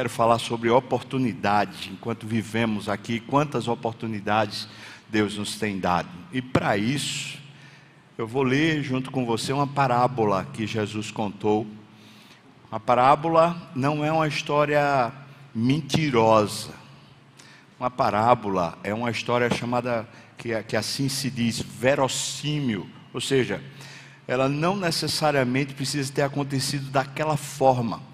quero falar sobre oportunidade. Enquanto vivemos aqui, quantas oportunidades Deus nos tem dado. E para isso, eu vou ler junto com você uma parábola que Jesus contou. A parábola não é uma história mentirosa. Uma parábola é uma história chamada, que, que assim se diz, verossímil. Ou seja, ela não necessariamente precisa ter acontecido daquela forma,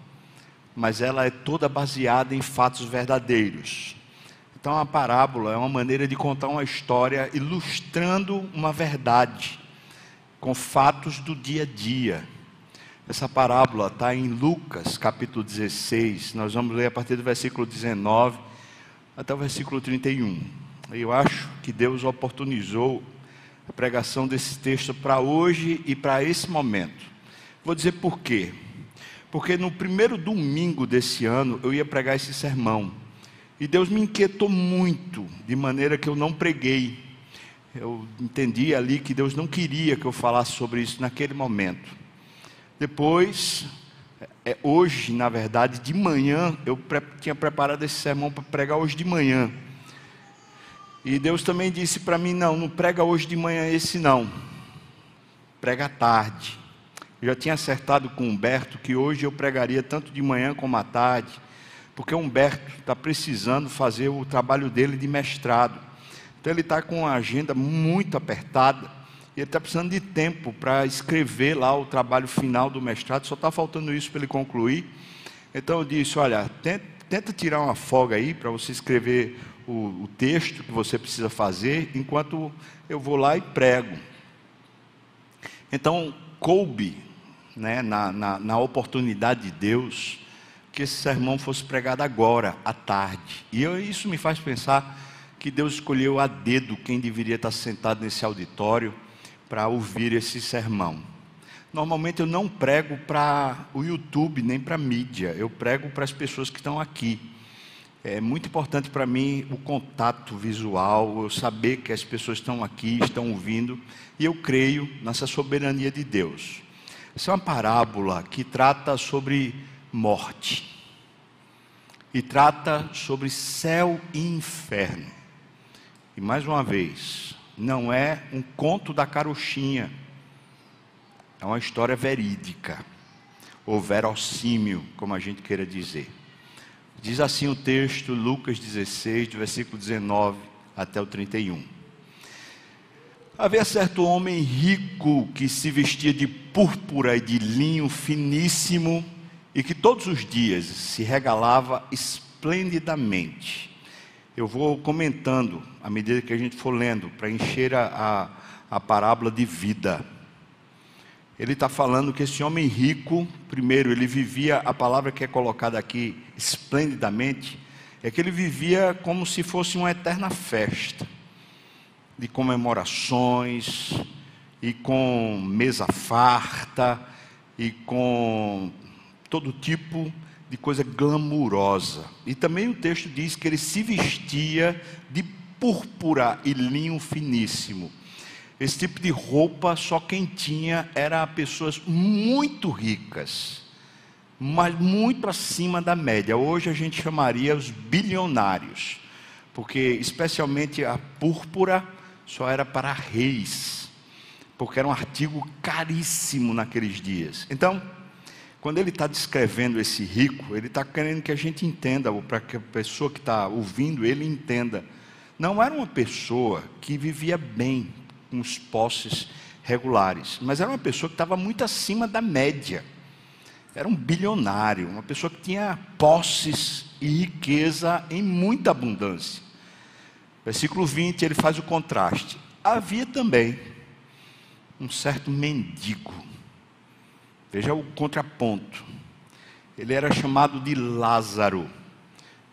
mas ela é toda baseada em fatos verdadeiros. Então, a parábola é uma maneira de contar uma história ilustrando uma verdade, com fatos do dia a dia. Essa parábola está em Lucas, capítulo 16. Nós vamos ler a partir do versículo 19 até o versículo 31. Eu acho que Deus oportunizou a pregação desse texto para hoje e para esse momento. Vou dizer por quê. Porque no primeiro domingo desse ano eu ia pregar esse sermão. E Deus me inquietou muito, de maneira que eu não preguei. Eu entendi ali que Deus não queria que eu falasse sobre isso naquele momento. Depois, é, hoje, na verdade, de manhã, eu pre tinha preparado esse sermão para pregar hoje de manhã. E Deus também disse para mim: não, não prega hoje de manhã esse não, prega à tarde. Já tinha acertado com Humberto que hoje eu pregaria tanto de manhã como à tarde, porque Humberto está precisando fazer o trabalho dele de mestrado. Então ele está com uma agenda muito apertada. E ele está precisando de tempo para escrever lá o trabalho final do mestrado, só está faltando isso para ele concluir. Então eu disse: olha, tenta, tenta tirar uma folga aí para você escrever o, o texto que você precisa fazer, enquanto eu vou lá e prego. Então, coube né, na, na, na, oportunidade de Deus que esse sermão fosse pregado agora, à tarde. E eu, isso me faz pensar que Deus escolheu a dedo quem deveria estar sentado nesse auditório para ouvir esse sermão. Normalmente eu não prego para o YouTube nem para a mídia, eu prego para as pessoas que estão aqui. É muito importante para mim o contato visual, eu saber que as pessoas estão aqui, estão ouvindo, e eu creio nessa soberania de Deus. Essa é uma parábola que trata sobre morte, e trata sobre céu e inferno. E mais uma vez, não é um conto da carochinha, é uma história verídica, ou verossímil, como a gente queira dizer. Diz assim o texto, Lucas 16, do versículo 19 até o 31. Havia certo homem rico que se vestia de púrpura e de linho finíssimo e que todos os dias se regalava esplendidamente eu vou comentando à medida que a gente for lendo, para encher a, a, a parábola de vida. Ele está falando que esse homem rico, primeiro, ele vivia, a palavra que é colocada aqui esplendidamente, é que ele vivia como se fosse uma eterna festa, de comemorações, e com mesa farta, e com todo tipo de coisa glamurosa. E também o texto diz que ele se vestia de púrpura e linho finíssimo. Esse tipo de roupa só quem tinha era pessoas muito ricas, mas muito acima da média. Hoje a gente chamaria os bilionários, porque especialmente a púrpura só era para reis, porque era um artigo caríssimo naqueles dias. Então, quando ele está descrevendo esse rico, ele está querendo que a gente entenda, ou para que a pessoa que está ouvindo ele entenda. Não era uma pessoa que vivia bem com os posses regulares, mas era uma pessoa que estava muito acima da média. Era um bilionário, uma pessoa que tinha posses e riqueza em muita abundância. Versículo 20, ele faz o contraste. Havia também um certo mendigo Veja o contraponto. Ele era chamado de Lázaro.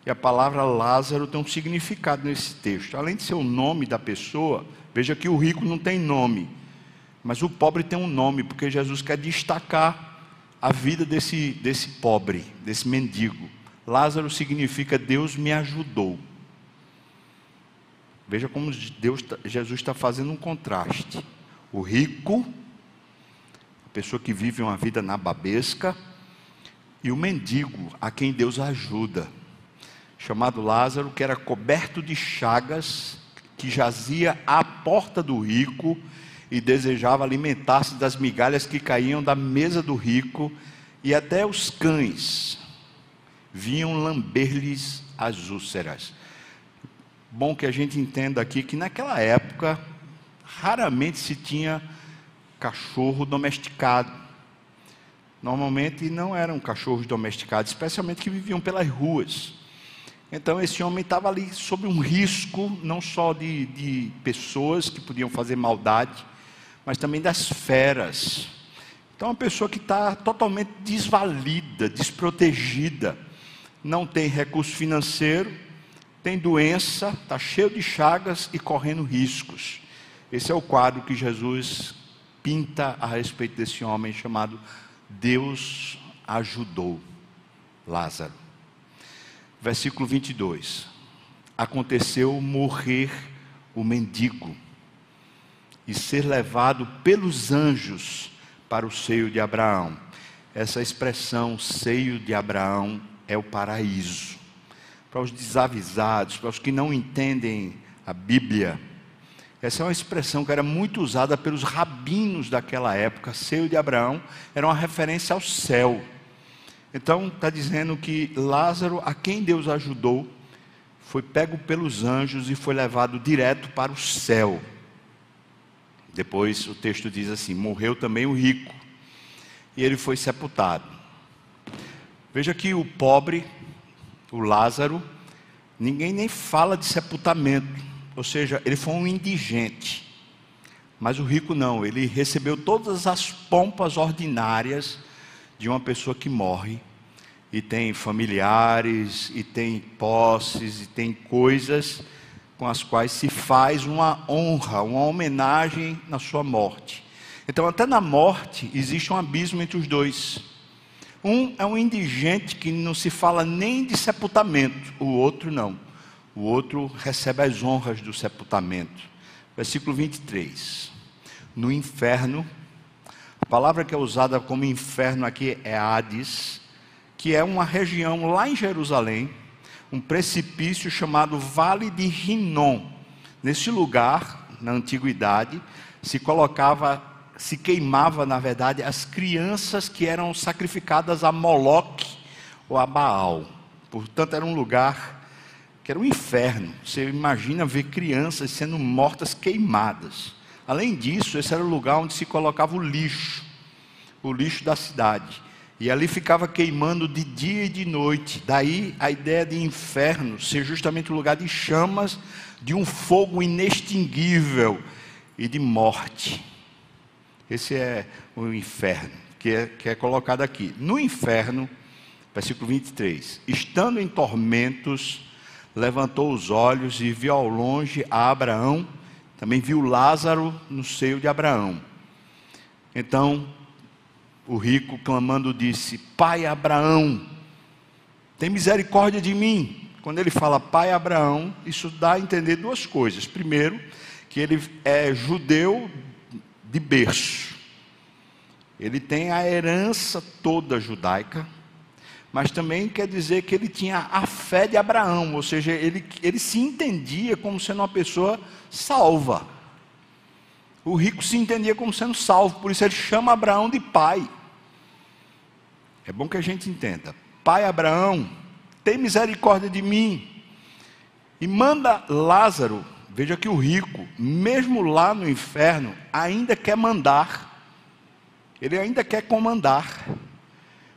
E a palavra Lázaro tem um significado nesse texto. Além de ser o nome da pessoa, veja que o rico não tem nome, mas o pobre tem um nome, porque Jesus quer destacar a vida desse, desse pobre, desse mendigo. Lázaro significa Deus me ajudou. Veja como Deus, tá, Jesus está fazendo um contraste. O rico pessoa que vive uma vida nababesca, e o mendigo a quem Deus ajuda, chamado Lázaro, que era coberto de chagas, que jazia à porta do rico e desejava alimentar-se das migalhas que caíam da mesa do rico, e até os cães vinham lamber-lhes as úlceras. Bom que a gente entenda aqui que naquela época raramente se tinha cachorro domesticado. Normalmente não eram cachorros domesticados, especialmente que viviam pelas ruas. Então esse homem estava ali sob um risco, não só de, de pessoas que podiam fazer maldade, mas também das feras. Então, uma pessoa que está totalmente desvalida, desprotegida, não tem recurso financeiro, tem doença, está cheio de chagas e correndo riscos. Esse é o quadro que Jesus pinta a respeito desse homem chamado Deus ajudou Lázaro. Versículo 22. Aconteceu morrer o mendigo e ser levado pelos anjos para o seio de Abraão. Essa expressão, seio de Abraão, é o paraíso. Para os desavisados, para os que não entendem a Bíblia, essa é uma expressão que era muito usada pelos rabinos daquela época. Seio de Abraão era uma referência ao céu. Então, está dizendo que Lázaro, a quem Deus ajudou, foi pego pelos anjos e foi levado direto para o céu. Depois o texto diz assim: morreu também o rico, e ele foi sepultado. Veja que o pobre, o Lázaro, ninguém nem fala de sepultamento ou seja, ele foi um indigente. Mas o rico não, ele recebeu todas as pompas ordinárias de uma pessoa que morre e tem familiares e tem posses e tem coisas com as quais se faz uma honra, uma homenagem na sua morte. Então, até na morte existe um abismo entre os dois. Um é um indigente que não se fala nem de sepultamento, o outro não o outro recebe as honras do sepultamento. Versículo 23. No inferno, a palavra que é usada como inferno aqui é Hades, que é uma região lá em Jerusalém, um precipício chamado Vale de Rinom. Nesse lugar, na antiguidade, se colocava, se queimava, na verdade, as crianças que eram sacrificadas a Moloque ou a Baal. Portanto, era um lugar que era um inferno. Você imagina ver crianças sendo mortas queimadas. Além disso, esse era o lugar onde se colocava o lixo, o lixo da cidade. E ali ficava queimando de dia e de noite. Daí a ideia de inferno ser justamente o lugar de chamas, de um fogo inextinguível e de morte. Esse é o inferno que é, que é colocado aqui. No inferno, versículo 23: estando em tormentos, levantou os olhos e viu ao longe a Abraão, também viu Lázaro no seio de Abraão. Então o rico clamando disse: Pai Abraão, tem misericórdia de mim. Quando ele fala Pai Abraão, isso dá a entender duas coisas. Primeiro, que ele é judeu de berço. Ele tem a herança toda judaica mas também quer dizer que ele tinha a fé de Abraão, ou seja, ele, ele se entendia como sendo uma pessoa salva. O rico se entendia como sendo salvo, por isso ele chama Abraão de pai. É bom que a gente entenda. Pai Abraão, tem misericórdia de mim. E manda Lázaro, veja que o rico, mesmo lá no inferno, ainda quer mandar. Ele ainda quer comandar.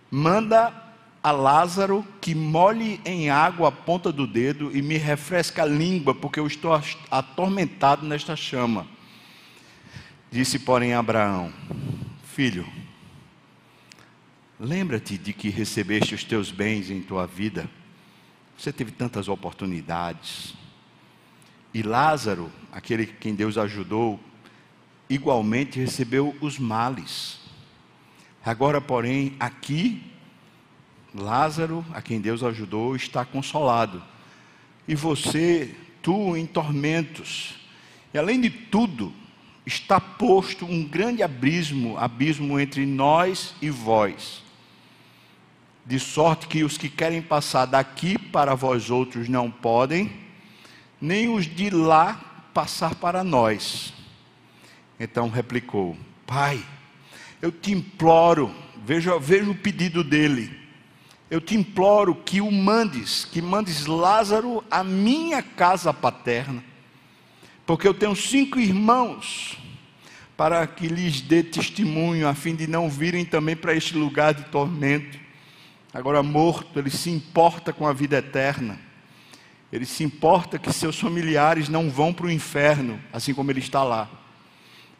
Manda a Lázaro que molhe em água a ponta do dedo e me refresca a língua, porque eu estou atormentado nesta chama. Disse, porém, Abraão: Filho, lembra-te de que recebeste os teus bens em tua vida. Você teve tantas oportunidades. E Lázaro, aquele quem Deus ajudou, igualmente recebeu os males. Agora, porém, aqui Lázaro, a quem Deus ajudou, está consolado. E você, tu, em tormentos. E além de tudo, está posto um grande abismo, abismo entre nós e vós. de sorte que os que querem passar daqui para vós outros não podem, nem os de lá passar para nós. Então replicou: Pai, eu te imploro, veja, veja o pedido dele. Eu te imploro que o mandes, que mandes Lázaro à minha casa paterna, porque eu tenho cinco irmãos, para que lhes dê testemunho, a fim de não virem também para este lugar de tormento. Agora morto, ele se importa com a vida eterna. Ele se importa que seus familiares não vão para o inferno, assim como ele está lá.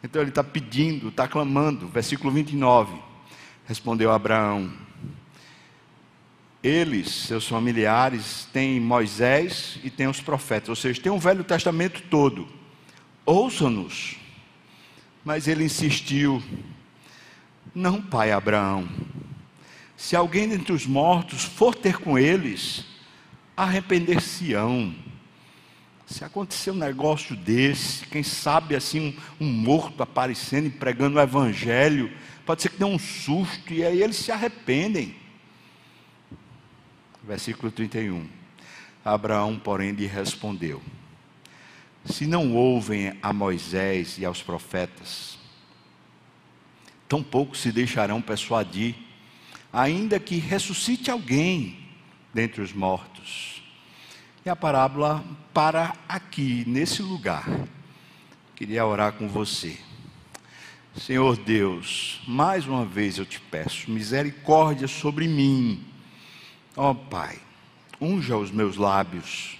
Então ele está pedindo, está clamando. Versículo 29. Respondeu Abraão: Eles, seus familiares, têm Moisés e têm os profetas, ou seja, tem o Velho Testamento todo. Ouçam-nos. Mas ele insistiu: Não, pai Abraão. Se alguém dentre os mortos for ter com eles, arrepender-se-ão. Se acontecer um negócio desse, quem sabe assim, um, um, morto aparecendo e pregando o evangelho, pode ser que dê um susto e aí eles se arrependem. Versículo 31. Abraão, porém, lhe respondeu: Se não ouvem a Moisés e aos profetas, tampouco se deixarão persuadir, ainda que ressuscite alguém dentre os mortos. E a parábola para aqui, nesse lugar. Queria orar com você. Senhor Deus, mais uma vez eu te peço, misericórdia sobre mim. Ó oh, Pai, unja os meus lábios,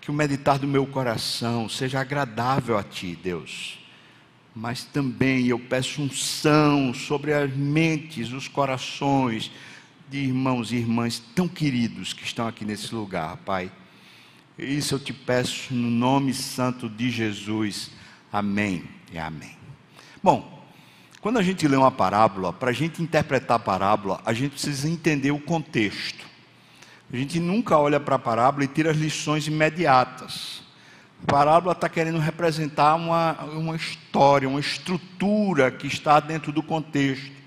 que o meditar do meu coração seja agradável a Ti, Deus. Mas também eu peço unção sobre as mentes, os corações de irmãos e irmãs tão queridos que estão aqui nesse lugar, Pai. Isso eu te peço no nome santo de Jesus. Amém e amém. Bom, quando a gente lê uma parábola, para a gente interpretar a parábola, a gente precisa entender o contexto. A gente nunca olha para a parábola e tira as lições imediatas. A parábola está querendo representar uma, uma história, uma estrutura que está dentro do contexto.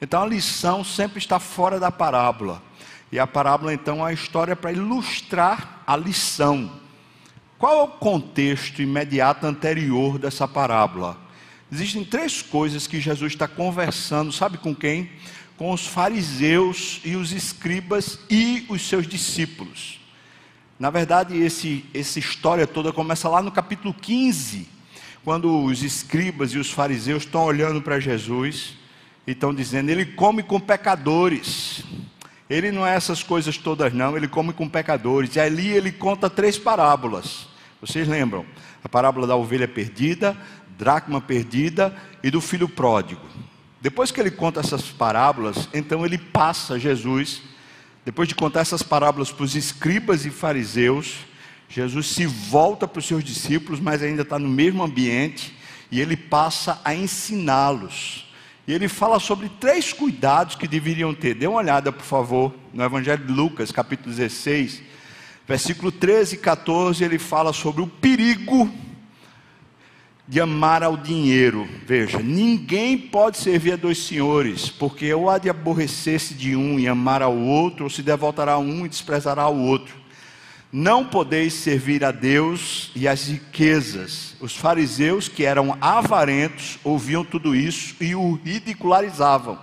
Então a lição sempre está fora da parábola. E a parábola, então, é a história para ilustrar a lição. Qual é o contexto imediato anterior dessa parábola? Existem três coisas que Jesus está conversando, sabe com quem? Com os fariseus e os escribas e os seus discípulos. Na verdade, esse, essa história toda começa lá no capítulo 15, quando os escribas e os fariseus estão olhando para Jesus estão dizendo: Ele come com pecadores. Ele não é essas coisas todas, não. Ele come com pecadores. E ali ele conta três parábolas. Vocês lembram? A parábola da ovelha perdida, dracma perdida e do filho pródigo. Depois que ele conta essas parábolas, então ele passa Jesus. Depois de contar essas parábolas para os escribas e fariseus, Jesus se volta para os seus discípulos, mas ainda está no mesmo ambiente, e ele passa a ensiná-los e ele fala sobre três cuidados que deveriam ter. Dê uma olhada, por favor, no Evangelho de Lucas, capítulo 16, versículo 13 e 14. Ele fala sobre o perigo de amar ao dinheiro. Veja, ninguém pode servir a dois senhores, porque ou há de aborrecer-se de um e amar ao outro, ou se devotará a um e desprezará o outro. Não podeis servir a Deus e as riquezas. Os fariseus, que eram avarentos, ouviam tudo isso e o ridicularizavam.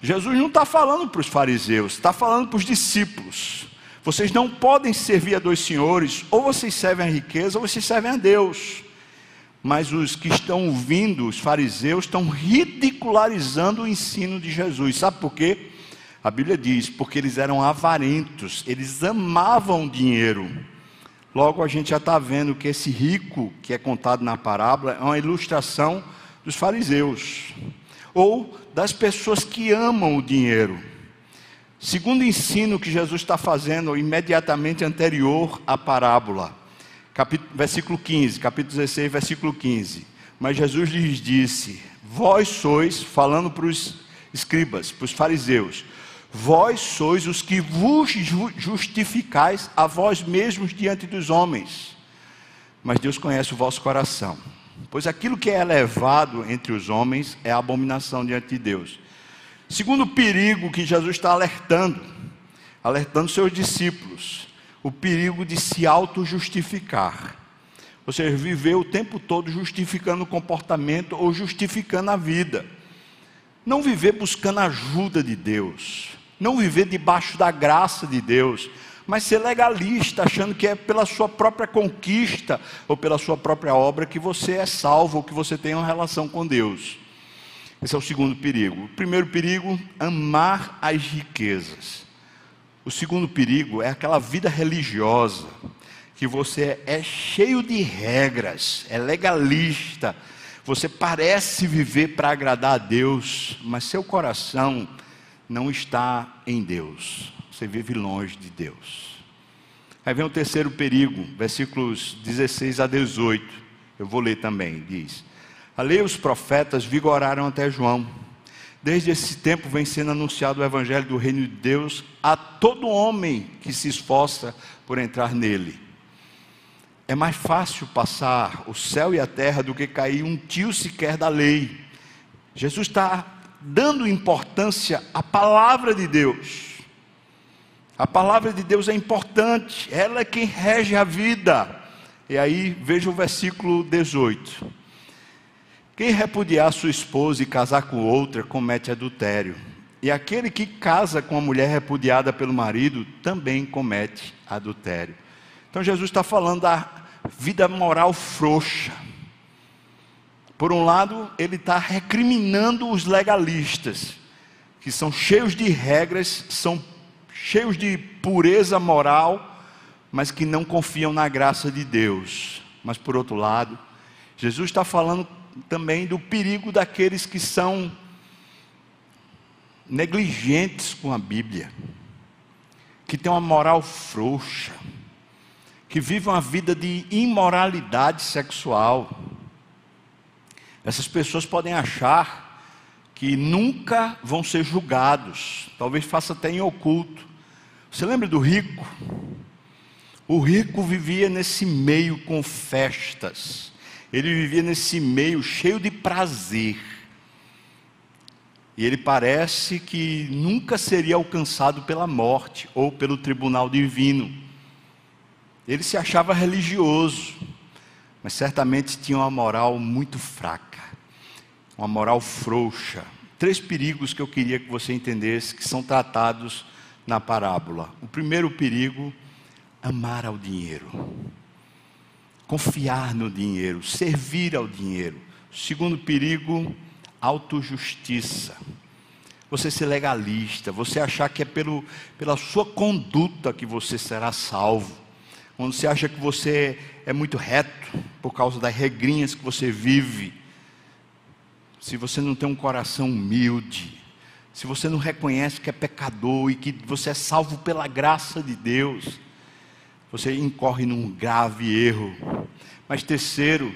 Jesus não está falando para os fariseus, está falando para os discípulos. Vocês não podem servir a dois senhores, ou vocês servem a riqueza, ou vocês servem a Deus. Mas os que estão ouvindo, os fariseus, estão ridicularizando o ensino de Jesus. Sabe por quê? A Bíblia diz, porque eles eram avarentos, eles amavam dinheiro. Logo a gente já está vendo que esse rico que é contado na parábola é uma ilustração dos fariseus, ou das pessoas que amam o dinheiro. Segundo ensino que Jesus está fazendo imediatamente anterior à parábola, capítulo, versículo 15, capítulo 16, versículo 15. Mas Jesus lhes disse: Vós sois, falando para os escribas, para os fariseus, Vós sois os que vos justificais a vós mesmos diante dos homens. Mas Deus conhece o vosso coração. Pois aquilo que é elevado entre os homens é abominação diante de Deus. Segundo perigo que Jesus está alertando, alertando seus discípulos o perigo de se auto-justificar. Ou seja, viver o tempo todo justificando o comportamento ou justificando a vida. Não viver buscando a ajuda de Deus. Não viver debaixo da graça de Deus. Mas ser legalista, achando que é pela sua própria conquista ou pela sua própria obra que você é salvo ou que você tem uma relação com Deus. Esse é o segundo perigo. O primeiro perigo, amar as riquezas. O segundo perigo é aquela vida religiosa, que você é cheio de regras, é legalista, você parece viver para agradar a Deus, mas seu coração não está em Deus, você vive longe de Deus. Aí vem o terceiro perigo, versículos 16 a 18, eu vou ler também, diz: A lei e os profetas vigoraram até João Desde esse tempo vem sendo anunciado o evangelho do reino de Deus a todo homem que se esforça por entrar nele. É mais fácil passar o céu e a terra do que cair um tio sequer da lei. Jesus está dando importância à palavra de Deus. A palavra de Deus é importante, ela é quem rege a vida. E aí, veja o versículo 18. Quem repudiar sua esposa e casar com outra comete adultério. E aquele que casa com a mulher repudiada pelo marido também comete adultério. Então Jesus está falando da vida moral frouxa. Por um lado, ele está recriminando os legalistas, que são cheios de regras, são cheios de pureza moral, mas que não confiam na graça de Deus. Mas por outro lado, Jesus está falando também do perigo daqueles que são negligentes com a Bíblia, que têm uma moral frouxa, que vivem uma vida de imoralidade sexual. Essas pessoas podem achar que nunca vão ser julgados, talvez faça até em oculto. Você lembra do rico? O rico vivia nesse meio com festas ele vivia nesse meio cheio de prazer. E ele parece que nunca seria alcançado pela morte ou pelo tribunal divino. Ele se achava religioso, mas certamente tinha uma moral muito fraca, uma moral frouxa. Três perigos que eu queria que você entendesse que são tratados na parábola. O primeiro perigo, amar ao dinheiro confiar no dinheiro, servir ao dinheiro. Segundo perigo, autojustiça. Você ser legalista, você achar que é pelo, pela sua conduta que você será salvo. Quando você acha que você é muito reto por causa das regrinhas que você vive. Se você não tem um coração humilde, se você não reconhece que é pecador e que você é salvo pela graça de Deus, você incorre num grave erro. Mas terceiro,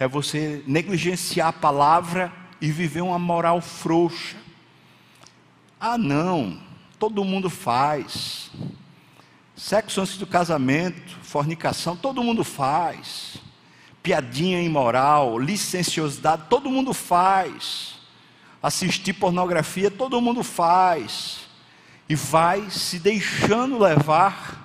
é você negligenciar a palavra e viver uma moral frouxa. Ah, não, todo mundo faz. Sexo antes do casamento, fornicação, todo mundo faz. Piadinha imoral, licenciosidade, todo mundo faz. Assistir pornografia, todo mundo faz. E vai se deixando levar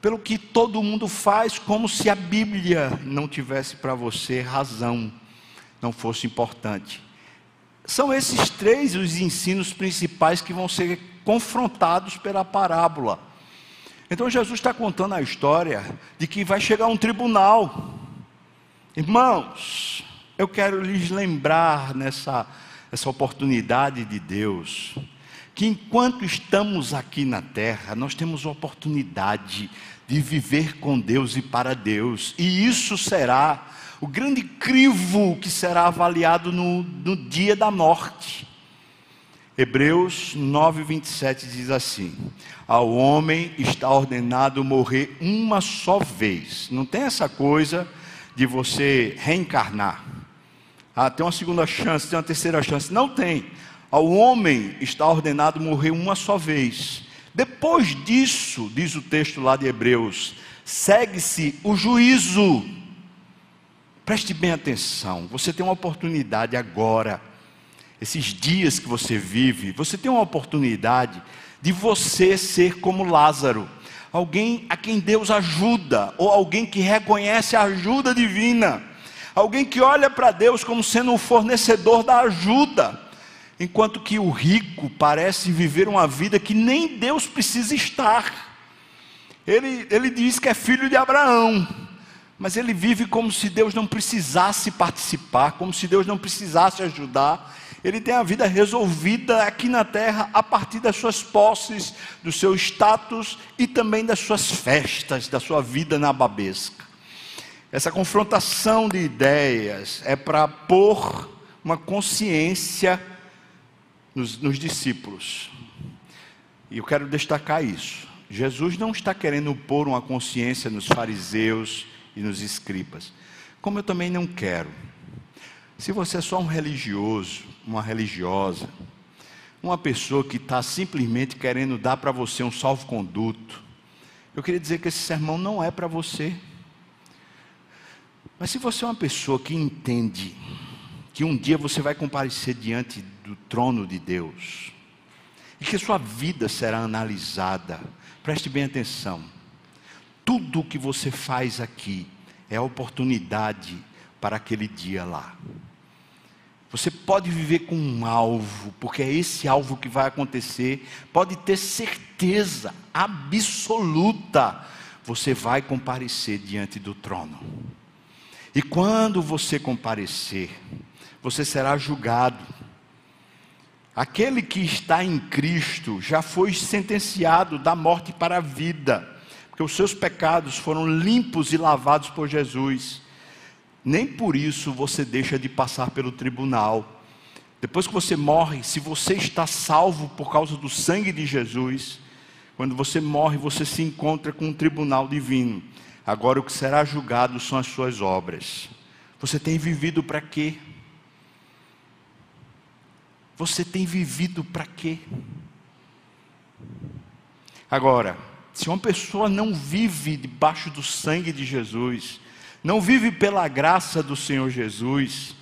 pelo que todo mundo faz, como se a Bíblia não tivesse para você razão, não fosse importante. São esses três os ensinos principais que vão ser confrontados pela parábola. Então Jesus está contando a história de que vai chegar um tribunal. Irmãos, eu quero lhes lembrar nessa essa oportunidade de Deus, que enquanto estamos aqui na terra, nós temos a oportunidade de viver com Deus e para Deus, e isso será o grande crivo que será avaliado no, no dia da morte. Hebreus 9, 27 diz assim: Ao homem está ordenado morrer uma só vez. Não tem essa coisa de você reencarnar. Ah, tem uma segunda chance, tem uma terceira chance. Não tem. Ao homem está ordenado morrer uma só vez. Depois disso, diz o texto lá de Hebreus, segue-se o juízo. Preste bem atenção, você tem uma oportunidade agora, esses dias que você vive, você tem uma oportunidade de você ser como Lázaro, alguém a quem Deus ajuda, ou alguém que reconhece a ajuda divina, alguém que olha para Deus como sendo o fornecedor da ajuda, enquanto que o rico parece viver uma vida que nem Deus precisa estar. Ele, ele diz que é filho de Abraão, mas ele vive como se Deus não precisasse participar, como se Deus não precisasse ajudar. Ele tem a vida resolvida aqui na terra a partir das suas posses, do seu status e também das suas festas, da sua vida na babesca. Essa confrontação de ideias é para pôr uma consciência nos, nos discípulos. E eu quero destacar isso. Jesus não está querendo pôr uma consciência nos fariseus e nos escribas, como eu também não quero. Se você é só um religioso, uma religiosa, uma pessoa que está simplesmente querendo dar para você um salvo-conduto, eu queria dizer que esse sermão não é para você. Mas se você é uma pessoa que entende que um dia você vai comparecer diante do trono de Deus, e que sua vida será analisada, Preste bem atenção. Tudo o que você faz aqui é oportunidade para aquele dia lá. Você pode viver com um alvo, porque é esse alvo que vai acontecer. Pode ter certeza absoluta, você vai comparecer diante do trono. E quando você comparecer, você será julgado Aquele que está em Cristo já foi sentenciado da morte para a vida, porque os seus pecados foram limpos e lavados por Jesus. Nem por isso você deixa de passar pelo tribunal. Depois que você morre, se você está salvo por causa do sangue de Jesus, quando você morre, você se encontra com um tribunal divino. Agora o que será julgado são as suas obras. Você tem vivido para quê? Você tem vivido para quê? Agora, se uma pessoa não vive debaixo do sangue de Jesus, não vive pela graça do Senhor Jesus,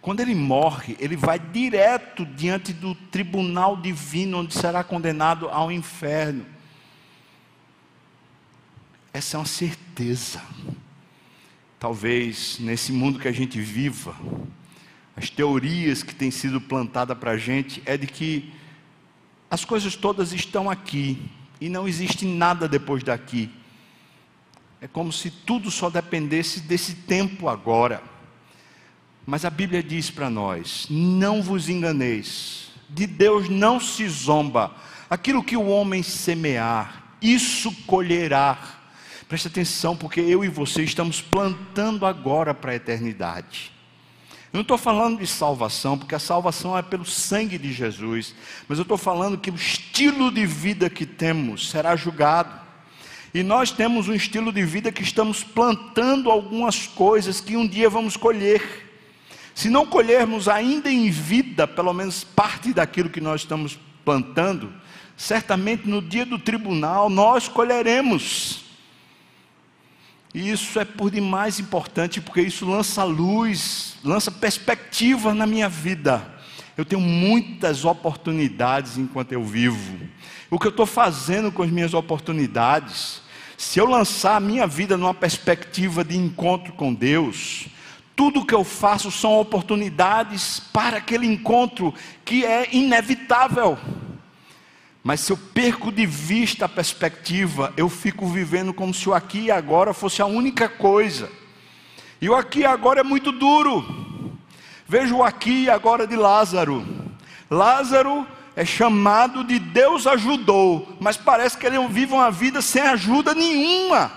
quando ele morre, ele vai direto diante do tribunal divino, onde será condenado ao inferno. Essa é uma certeza. Talvez nesse mundo que a gente viva, as teorias que têm sido plantadas para a gente é de que as coisas todas estão aqui e não existe nada depois daqui. É como se tudo só dependesse desse tempo agora. Mas a Bíblia diz para nós: não vos enganeis, de Deus não se zomba, aquilo que o homem semear, isso colherá. Preste atenção, porque eu e você estamos plantando agora para a eternidade. Eu não estou falando de salvação, porque a salvação é pelo sangue de Jesus, mas eu estou falando que o estilo de vida que temos será julgado. E nós temos um estilo de vida que estamos plantando algumas coisas que um dia vamos colher. Se não colhermos ainda em vida, pelo menos parte daquilo que nós estamos plantando, certamente no dia do tribunal nós colheremos. E isso é por demais importante, porque isso lança luz, lança perspectiva na minha vida. Eu tenho muitas oportunidades enquanto eu vivo. O que eu estou fazendo com as minhas oportunidades, se eu lançar a minha vida numa perspectiva de encontro com Deus, tudo que eu faço são oportunidades para aquele encontro que é inevitável. Mas se eu perco de vista a perspectiva, eu fico vivendo como se o aqui e agora fosse a única coisa. E o aqui e agora é muito duro. Veja o aqui e agora de Lázaro. Lázaro é chamado de Deus ajudou, mas parece que ele vive uma vida sem ajuda nenhuma.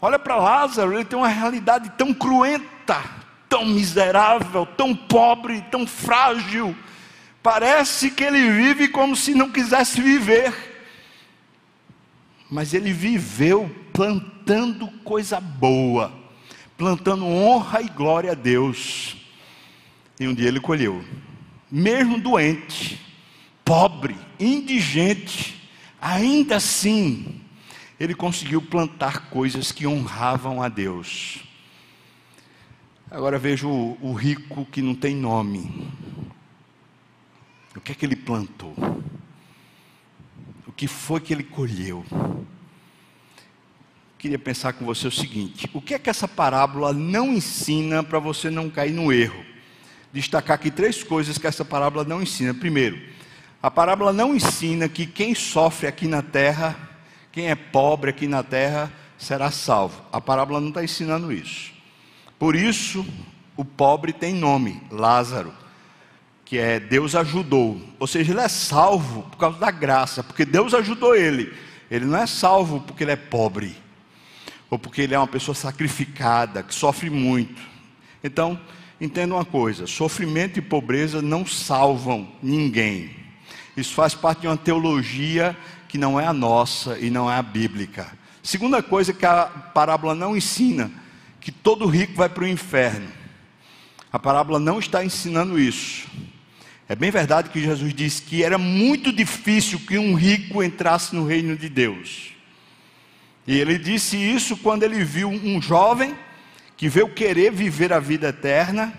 Olha para Lázaro, ele tem uma realidade tão cruenta, tão miserável, tão pobre, tão frágil Parece que ele vive como se não quisesse viver. Mas ele viveu plantando coisa boa, plantando honra e glória a Deus. E um dia ele colheu, mesmo doente, pobre, indigente, ainda assim, ele conseguiu plantar coisas que honravam a Deus. Agora vejo o, o rico que não tem nome, o que é que ele plantou? que foi que ele colheu? Queria pensar com você o seguinte: o que é que essa parábola não ensina para você não cair no erro? Destacar aqui três coisas que essa parábola não ensina. Primeiro, a parábola não ensina que quem sofre aqui na terra, quem é pobre aqui na terra, será salvo. A parábola não está ensinando isso. Por isso, o pobre tem nome, Lázaro que é Deus ajudou. Ou seja, ele é salvo por causa da graça, porque Deus ajudou ele. Ele não é salvo porque ele é pobre, ou porque ele é uma pessoa sacrificada, que sofre muito. Então, entenda uma coisa: sofrimento e pobreza não salvam ninguém. Isso faz parte de uma teologia que não é a nossa e não é a bíblica. Segunda coisa que a parábola não ensina, que todo rico vai para o inferno. A parábola não está ensinando isso. É bem verdade que Jesus disse que era muito difícil que um rico entrasse no reino de Deus. E ele disse isso quando ele viu um jovem que veio querer viver a vida eterna.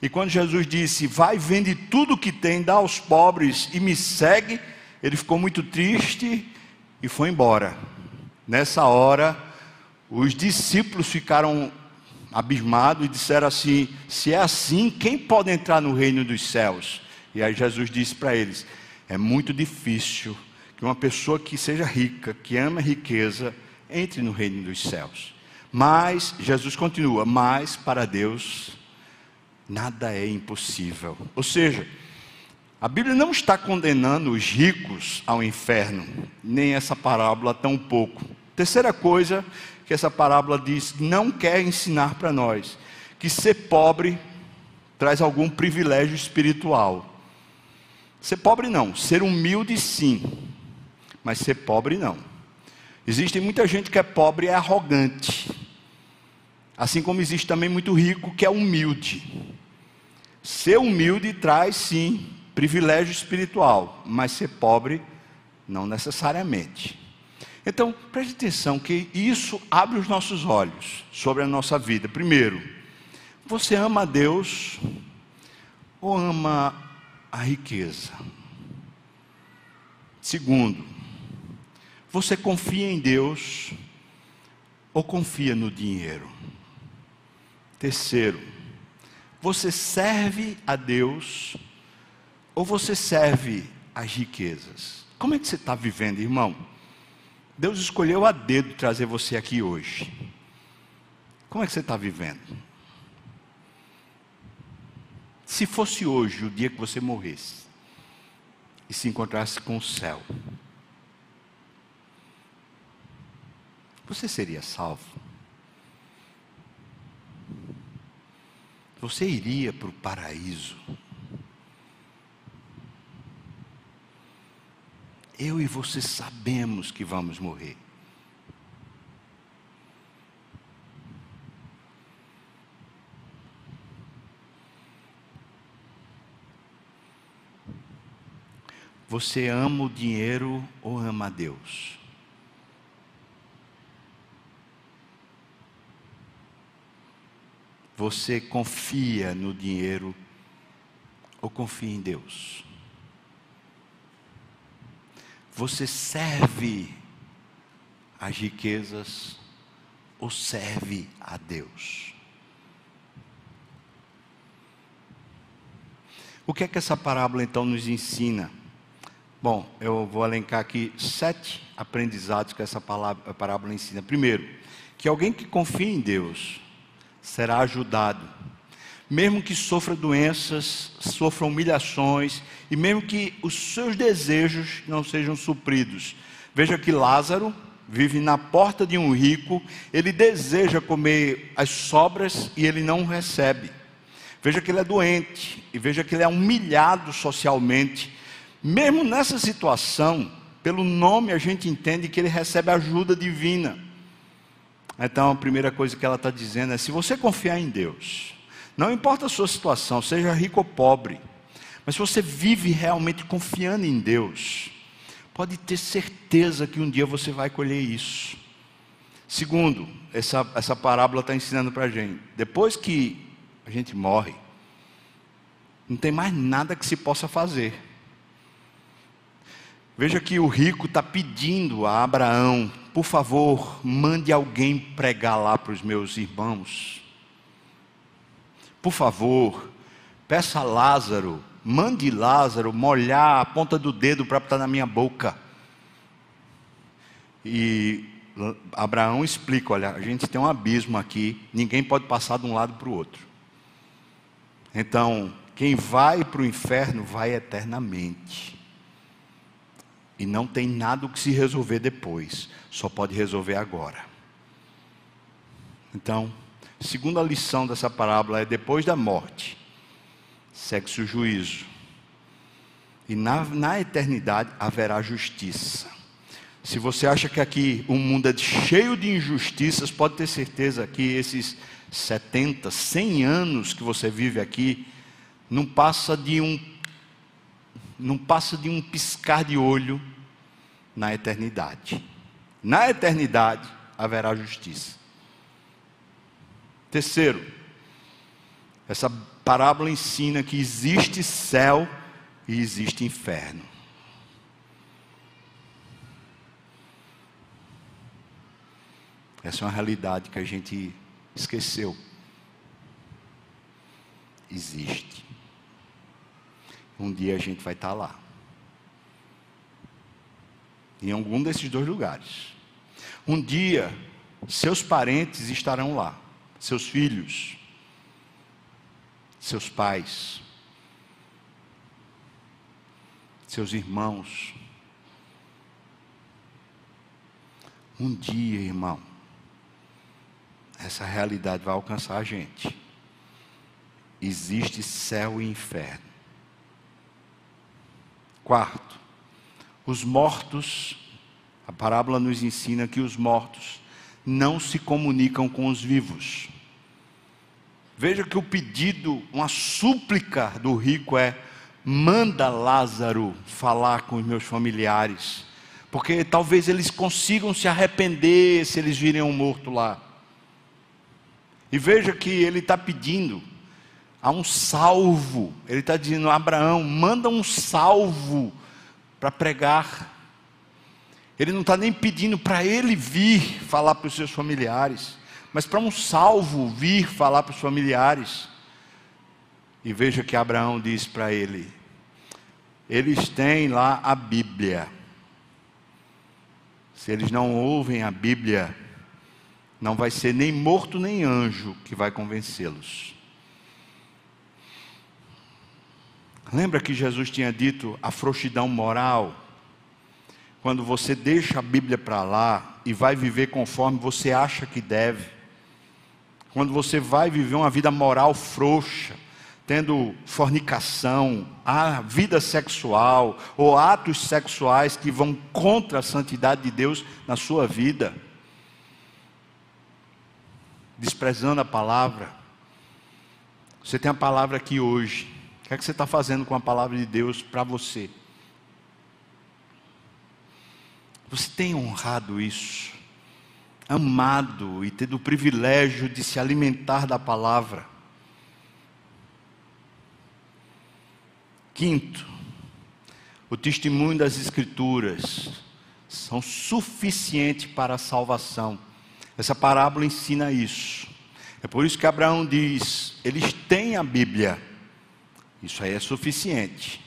E quando Jesus disse: Vai, vende tudo que tem, dá aos pobres e me segue, ele ficou muito triste e foi embora. Nessa hora, os discípulos ficaram abismados e disseram assim: Se é assim, quem pode entrar no reino dos céus? E aí Jesus disse para eles: é muito difícil que uma pessoa que seja rica, que ama a riqueza, entre no reino dos céus. Mas, Jesus continua, mas para Deus nada é impossível. Ou seja, a Bíblia não está condenando os ricos ao inferno, nem essa parábola tão pouco. Terceira coisa que essa parábola diz, não quer ensinar para nós, que ser pobre traz algum privilégio espiritual. Ser pobre não, ser humilde sim, mas ser pobre não. Existe muita gente que é pobre e é arrogante, assim como existe também muito rico que é humilde. Ser humilde traz sim privilégio espiritual, mas ser pobre não necessariamente. Então, preste atenção que isso abre os nossos olhos sobre a nossa vida. Primeiro, você ama a Deus ou ama a riqueza. Segundo, você confia em Deus ou confia no dinheiro? Terceiro, você serve a Deus ou você serve às riquezas? Como é que você está vivendo, irmão? Deus escolheu a dedo trazer você aqui hoje. Como é que você está vivendo? Se fosse hoje o dia que você morresse e se encontrasse com o céu, você seria salvo? Você iria para o paraíso? Eu e você sabemos que vamos morrer. Você ama o dinheiro ou ama Deus? Você confia no dinheiro ou confia em Deus? Você serve as riquezas ou serve a Deus? O que é que essa parábola então nos ensina? Bom, eu vou elencar aqui sete aprendizados que essa parábola ensina. Primeiro, que alguém que confia em Deus será ajudado, mesmo que sofra doenças, sofra humilhações e mesmo que os seus desejos não sejam supridos. Veja que Lázaro vive na porta de um rico, ele deseja comer as sobras e ele não recebe. Veja que ele é doente e veja que ele é humilhado socialmente mesmo nessa situação, pelo nome a gente entende que ele recebe ajuda divina. Então a primeira coisa que ela está dizendo é: se você confiar em Deus, não importa a sua situação, seja rico ou pobre, mas se você vive realmente confiando em Deus, pode ter certeza que um dia você vai colher isso. Segundo, essa, essa parábola está ensinando para a gente: depois que a gente morre, não tem mais nada que se possa fazer. Veja que o rico está pedindo a Abraão, por favor, mande alguém pregar lá para os meus irmãos. Por favor, peça a Lázaro, mande Lázaro molhar a ponta do dedo para estar na minha boca. E Abraão explica: olha, a gente tem um abismo aqui, ninguém pode passar de um lado para o outro. Então, quem vai para o inferno vai eternamente. E não tem nada que se resolver depois, só pode resolver agora. Então, segunda lição dessa parábola é: depois da morte, segue-se o juízo. E na, na eternidade haverá justiça. Se você acha que aqui o mundo é cheio de injustiças, pode ter certeza que esses 70, 100 anos que você vive aqui, não passa de um não passa de um piscar de olho na eternidade. Na eternidade haverá justiça. Terceiro, essa parábola ensina que existe céu e existe inferno. Essa é uma realidade que a gente esqueceu. Existe. Um dia a gente vai estar lá. Em algum desses dois lugares. Um dia, seus parentes estarão lá. Seus filhos. Seus pais. Seus irmãos. Um dia, irmão, essa realidade vai alcançar a gente. Existe céu e inferno. Quarto, os mortos, a parábola nos ensina que os mortos não se comunicam com os vivos. Veja que o pedido, uma súplica do rico é: manda Lázaro falar com os meus familiares, porque talvez eles consigam se arrepender se eles virem um morto lá. E veja que ele está pedindo a um salvo. Ele está dizendo: Abraão, manda um salvo para pregar. Ele não está nem pedindo para ele vir falar para os seus familiares, mas para um salvo vir falar para os familiares. E veja que Abraão diz para ele: eles têm lá a Bíblia. Se eles não ouvem a Bíblia, não vai ser nem morto nem anjo que vai convencê-los. Lembra que Jesus tinha dito a frouxidão moral? Quando você deixa a Bíblia para lá e vai viver conforme você acha que deve. Quando você vai viver uma vida moral frouxa, tendo fornicação, a vida sexual ou atos sexuais que vão contra a santidade de Deus na sua vida, desprezando a palavra. Você tem a palavra aqui hoje. O que é que você está fazendo com a palavra de Deus para você? Você tem honrado isso, amado e tido o privilégio de se alimentar da palavra. Quinto, o testemunho das Escrituras são suficientes para a salvação. Essa parábola ensina isso. É por isso que Abraão diz: eles têm a Bíblia isso aí é suficiente.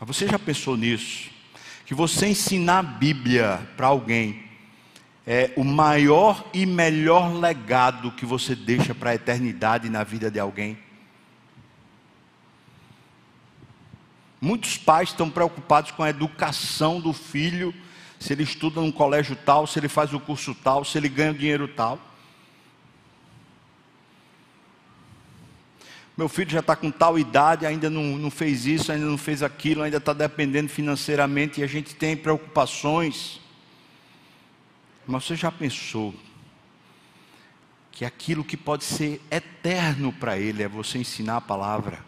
Você já pensou nisso? Que você ensinar a Bíblia para alguém é o maior e melhor legado que você deixa para a eternidade na vida de alguém? Muitos pais estão preocupados com a educação do filho, se ele estuda num colégio tal, se ele faz o curso tal, se ele ganha o dinheiro tal. Meu filho já está com tal idade, ainda não, não fez isso, ainda não fez aquilo, ainda está dependendo financeiramente e a gente tem preocupações. Mas você já pensou que aquilo que pode ser eterno para ele é você ensinar a palavra?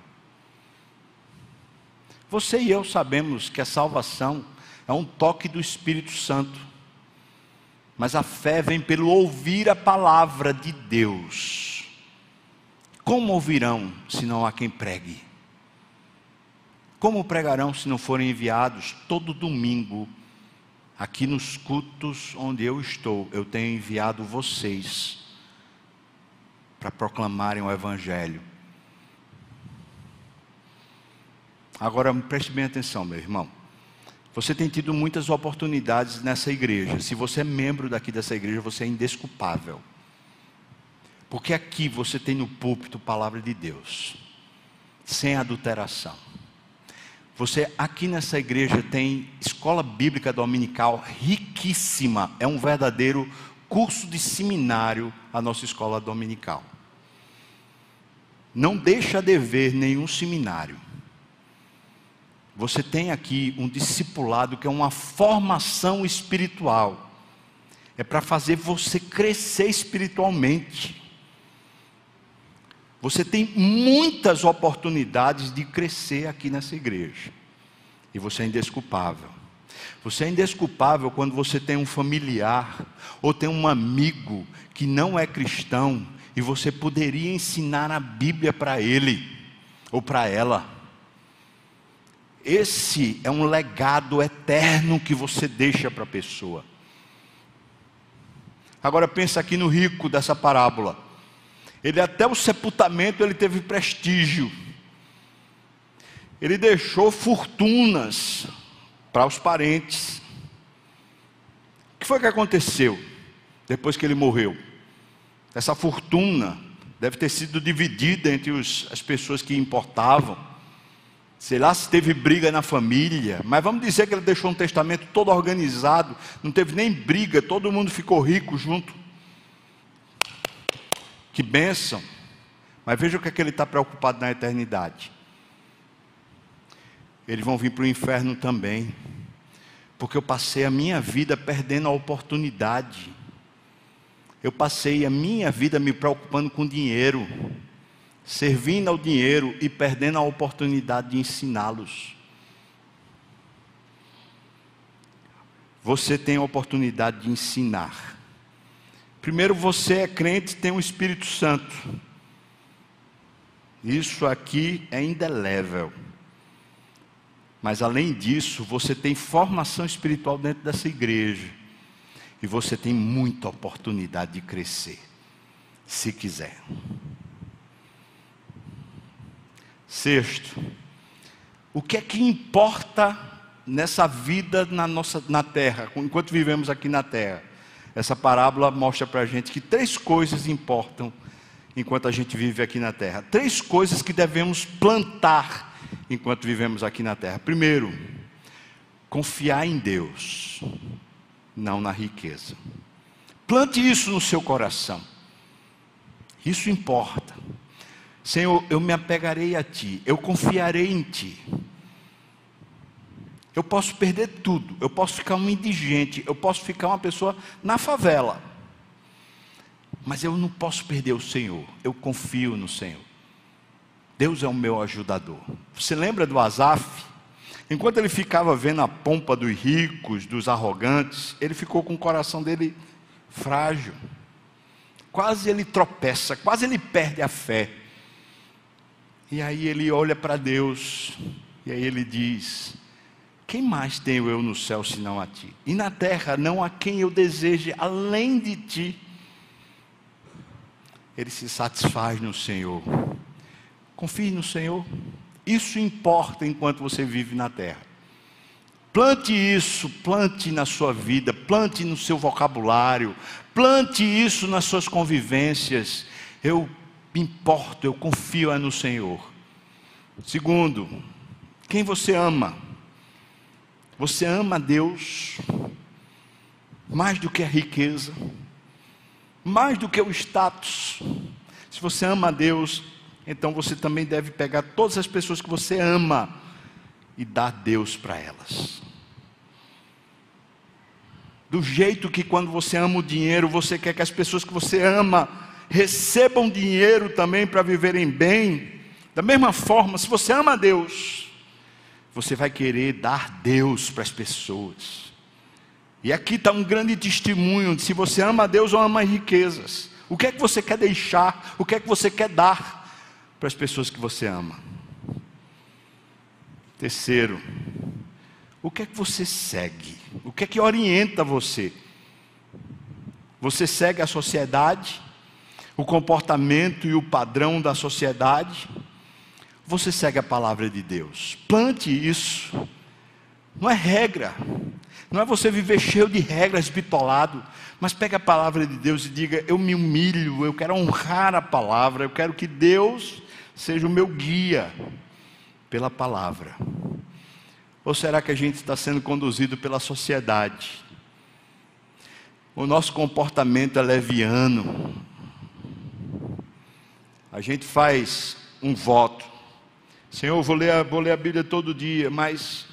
Você e eu sabemos que a salvação é um toque do Espírito Santo, mas a fé vem pelo ouvir a palavra de Deus. Como ouvirão se não há quem pregue? Como pregarão se não forem enviados todo domingo? Aqui nos cultos onde eu estou, eu tenho enviado vocês para proclamarem o Evangelho. Agora preste bem atenção, meu irmão. Você tem tido muitas oportunidades nessa igreja. Se você é membro daqui dessa igreja, você é indesculpável. Porque aqui você tem no púlpito palavra de Deus, sem adulteração. Você aqui nessa igreja tem escola bíblica dominical riquíssima, é um verdadeiro curso de seminário a nossa escola dominical. Não deixa de ver nenhum seminário. Você tem aqui um discipulado que é uma formação espiritual. É para fazer você crescer espiritualmente. Você tem muitas oportunidades de crescer aqui nessa igreja. E você é indesculpável. Você é indesculpável quando você tem um familiar ou tem um amigo que não é cristão e você poderia ensinar a Bíblia para ele ou para ela. Esse é um legado eterno que você deixa para a pessoa. Agora pensa aqui no rico dessa parábola. Ele até o sepultamento ele teve prestígio. Ele deixou fortunas para os parentes. O que foi que aconteceu depois que ele morreu? Essa fortuna deve ter sido dividida entre os, as pessoas que importavam. Sei lá se teve briga na família, mas vamos dizer que ele deixou um testamento todo organizado, não teve nem briga, todo mundo ficou rico junto. Que bênção! Mas veja o que, é que ele está preocupado na eternidade. Eles vão vir para o inferno também, porque eu passei a minha vida perdendo a oportunidade. Eu passei a minha vida me preocupando com dinheiro servindo ao dinheiro e perdendo a oportunidade de ensiná-los. Você tem a oportunidade de ensinar. Primeiro, você é crente, tem um Espírito Santo. Isso aqui é indelével. Mas além disso, você tem formação espiritual dentro dessa igreja. E você tem muita oportunidade de crescer, se quiser. Sexto, o que é que importa nessa vida na nossa na terra, enquanto vivemos aqui na terra? Essa parábola mostra para a gente que três coisas importam enquanto a gente vive aqui na terra. Três coisas que devemos plantar enquanto vivemos aqui na terra. Primeiro, confiar em Deus, não na riqueza. Plante isso no seu coração. Isso importa. Senhor, eu me apegarei a Ti, eu confiarei em Ti. Eu posso perder tudo, eu posso ficar um indigente, eu posso ficar uma pessoa na favela, mas eu não posso perder o Senhor, eu confio no Senhor. Deus é o meu ajudador. Você lembra do Asaf? Enquanto ele ficava vendo a pompa dos ricos, dos arrogantes, ele ficou com o coração dele frágil. Quase ele tropeça, quase ele perde a fé. E aí ele olha para Deus, e aí ele diz: Quem mais tenho eu no céu senão a ti? E na terra não há quem eu deseje além de ti. Ele se satisfaz no Senhor. Confie no Senhor. Isso importa enquanto você vive na terra. Plante isso, plante na sua vida, plante no seu vocabulário, plante isso nas suas convivências. Eu me importo, eu confio é no Senhor. Segundo, quem você ama? Você ama Deus mais do que a riqueza, mais do que o status. Se você ama a Deus, então você também deve pegar todas as pessoas que você ama e dar Deus para elas. Do jeito que quando você ama o dinheiro, você quer que as pessoas que você ama recebam dinheiro também para viverem bem. Da mesma forma, se você ama Deus, você vai querer dar Deus para as pessoas. E aqui está um grande testemunho de se você ama Deus ou ama riquezas. O que é que você quer deixar? O que é que você quer dar para as pessoas que você ama? Terceiro, o que é que você segue? O que é que orienta você? Você segue a sociedade, o comportamento e o padrão da sociedade? Você segue a palavra de Deus. Plante isso. Não é regra. Não é você viver cheio de regras, bitolado. Mas pegue a palavra de Deus e diga: Eu me humilho, eu quero honrar a palavra, eu quero que Deus seja o meu guia pela palavra. Ou será que a gente está sendo conduzido pela sociedade? O nosso comportamento é leviano. A gente faz um voto. Senhor, vou ler, vou ler a Bíblia todo dia, mas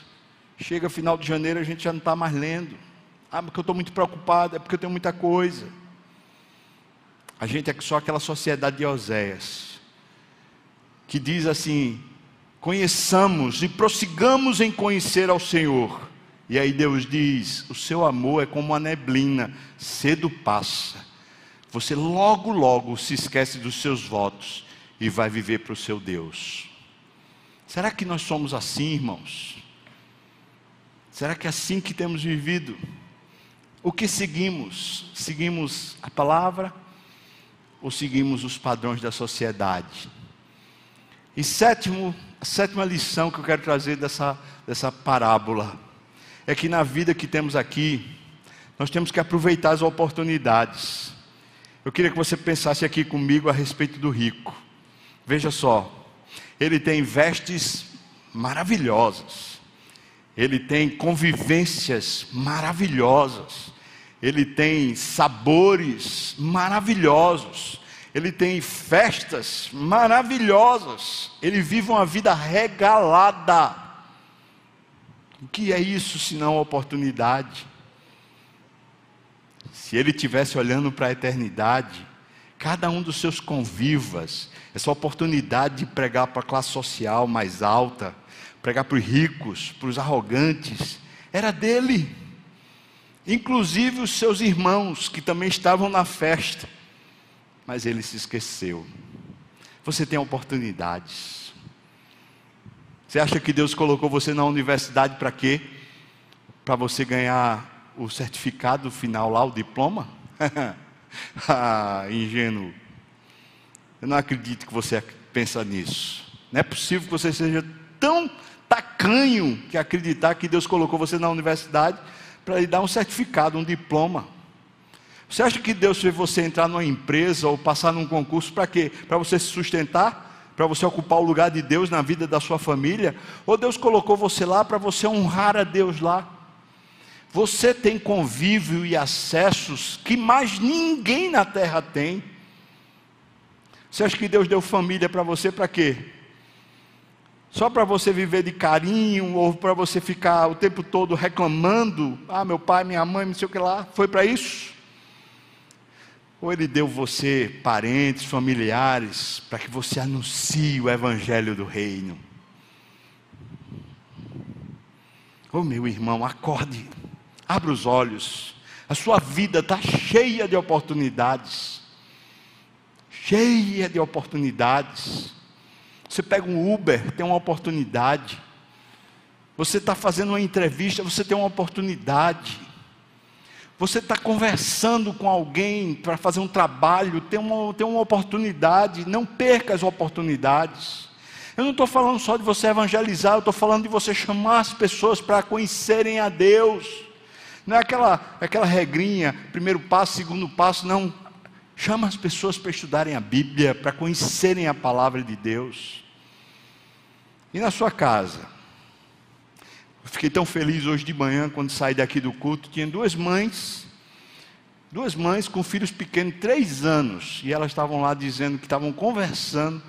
chega final de janeiro a gente já não está mais lendo. Ah, porque eu estou muito preocupado, é porque eu tenho muita coisa. A gente é só aquela sociedade de Oséias, que diz assim: conheçamos e prossigamos em conhecer ao Senhor. E aí Deus diz: o seu amor é como a neblina, cedo passa. Você logo, logo se esquece dos seus votos e vai viver para o seu Deus. Será que nós somos assim, irmãos? Será que é assim que temos vivido? O que seguimos? Seguimos a palavra ou seguimos os padrões da sociedade? E sétimo, a sétima lição que eu quero trazer dessa, dessa parábola é que na vida que temos aqui, nós temos que aproveitar as oportunidades. Eu queria que você pensasse aqui comigo a respeito do rico. Veja só, ele tem vestes maravilhosas, ele tem convivências maravilhosas, ele tem sabores maravilhosos, ele tem festas maravilhosas, ele vive uma vida regalada. O que é isso senão oportunidade? Se ele tivesse olhando para a eternidade, cada um dos seus convivas, essa oportunidade de pregar para a classe social mais alta, pregar para os ricos, para os arrogantes, era dele. Inclusive os seus irmãos que também estavam na festa mas ele se esqueceu. Você tem oportunidades. Você acha que Deus colocou você na universidade para quê? Para você ganhar o certificado final lá, o diploma? ah, ingênuo. Eu não acredito que você pensa nisso. Não é possível que você seja tão tacanho que acreditar que Deus colocou você na universidade para lhe dar um certificado, um diploma. Você acha que Deus fez você entrar numa empresa ou passar num concurso para quê? Para você se sustentar? Para você ocupar o lugar de Deus na vida da sua família? Ou Deus colocou você lá para você honrar a Deus lá? Você tem convívio e acessos que mais ninguém na terra tem. Você acha que Deus deu família para você para quê? Só para você viver de carinho ou para você ficar o tempo todo reclamando? Ah, meu pai, minha mãe, não sei o que lá. Foi para isso? Ou ele deu você parentes, familiares, para que você anuncie o evangelho do reino? Oh, meu irmão, acorde, abra os olhos. A sua vida está cheia de oportunidades. Cheia de oportunidades. Você pega um Uber, tem uma oportunidade. Você está fazendo uma entrevista, você tem uma oportunidade. Você está conversando com alguém para fazer um trabalho, tem uma, tem uma oportunidade, não perca as oportunidades. Eu não estou falando só de você evangelizar, eu estou falando de você chamar as pessoas para conhecerem a Deus. Não é aquela, aquela regrinha, primeiro passo, segundo passo, não. Chama as pessoas para estudarem a Bíblia, para conhecerem a palavra de Deus. E na sua casa? Eu fiquei tão feliz hoje de manhã quando saí daqui do culto. Tinha duas mães, duas mães com filhos pequenos, três anos, e elas estavam lá dizendo que estavam conversando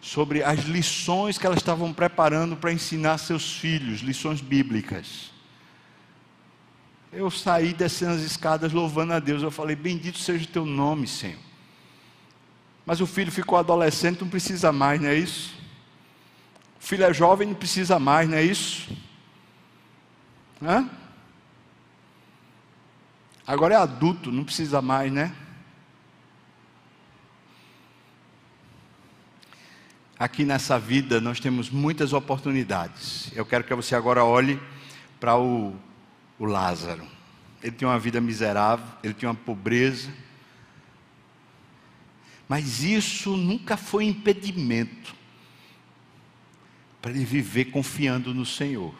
sobre as lições que elas estavam preparando para ensinar seus filhos, lições bíblicas. Eu saí descendo as escadas louvando a Deus. Eu falei: Bendito seja o teu nome, Senhor. Mas o filho ficou adolescente, não precisa mais, não é isso? O filho é jovem, não precisa mais, não é isso? Hã? Agora é adulto, não precisa mais, né? aqui nessa vida nós temos muitas oportunidades. Eu quero que você agora olhe para o, o Lázaro. Ele tinha uma vida miserável, ele tinha uma pobreza. Mas isso nunca foi impedimento para ele viver confiando no Senhor.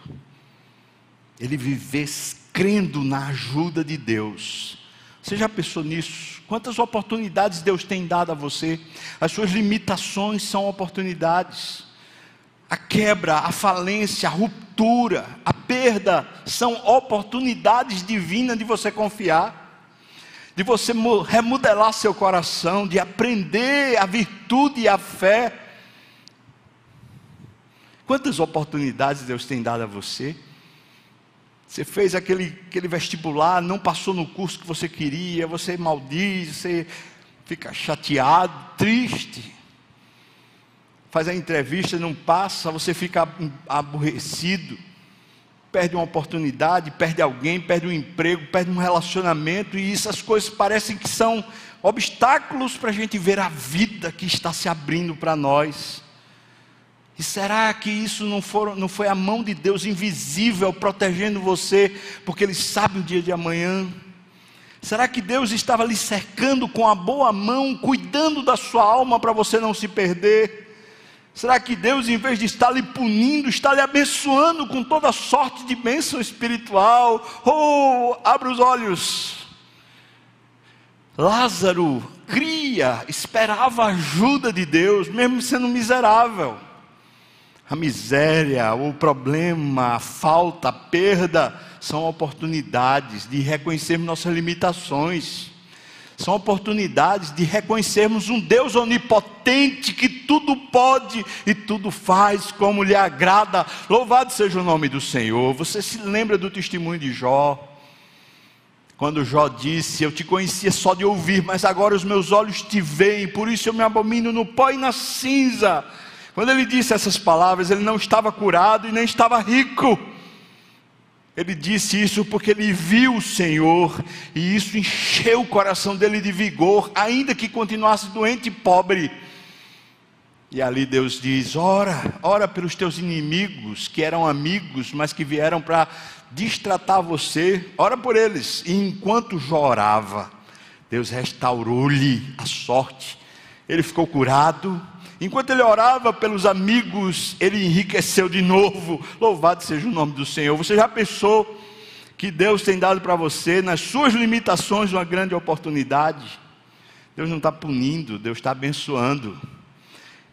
Ele viver crendo na ajuda de Deus. Você já pensou nisso? Quantas oportunidades Deus tem dado a você? As suas limitações são oportunidades. A quebra, a falência, a ruptura, a perda são oportunidades divinas de você confiar, de você remodelar seu coração, de aprender a virtude e a fé. Quantas oportunidades Deus tem dado a você? Você fez aquele, aquele vestibular, não passou no curso que você queria, você maldiz, você fica chateado, triste. Faz a entrevista, não passa, você fica aborrecido, perde uma oportunidade, perde alguém, perde um emprego, perde um relacionamento, e essas coisas parecem que são obstáculos para a gente ver a vida que está se abrindo para nós. E será que isso não, for, não foi a mão de Deus invisível protegendo você, porque Ele sabe o dia de amanhã? Será que Deus estava lhe cercando com a boa mão, cuidando da sua alma para você não se perder? Será que Deus, em vez de estar lhe punindo, está lhe abençoando com toda sorte de bênção espiritual? Oh, abre os olhos. Lázaro cria, esperava a ajuda de Deus, mesmo sendo miserável a miséria, o problema, a falta, a perda, são oportunidades de reconhecermos nossas limitações, são oportunidades de reconhecermos um Deus onipotente que tudo pode e tudo faz como lhe agrada. Louvado seja o nome do Senhor. Você se lembra do testemunho de Jó? Quando Jó disse: Eu te conhecia só de ouvir, mas agora os meus olhos te veem, por isso eu me abomino no pó e na cinza. Quando ele disse essas palavras, ele não estava curado e nem estava rico. Ele disse isso porque ele viu o Senhor e isso encheu o coração dele de vigor, ainda que continuasse doente e pobre. E ali Deus diz: Ora, ora pelos teus inimigos, que eram amigos, mas que vieram para distratar você, ora por eles. E enquanto chorava, Deus restaurou-lhe a sorte, ele ficou curado, Enquanto ele orava pelos amigos, ele enriqueceu de novo. Louvado seja o nome do Senhor. Você já pensou que Deus tem dado para você, nas suas limitações, uma grande oportunidade? Deus não está punindo, Deus está abençoando.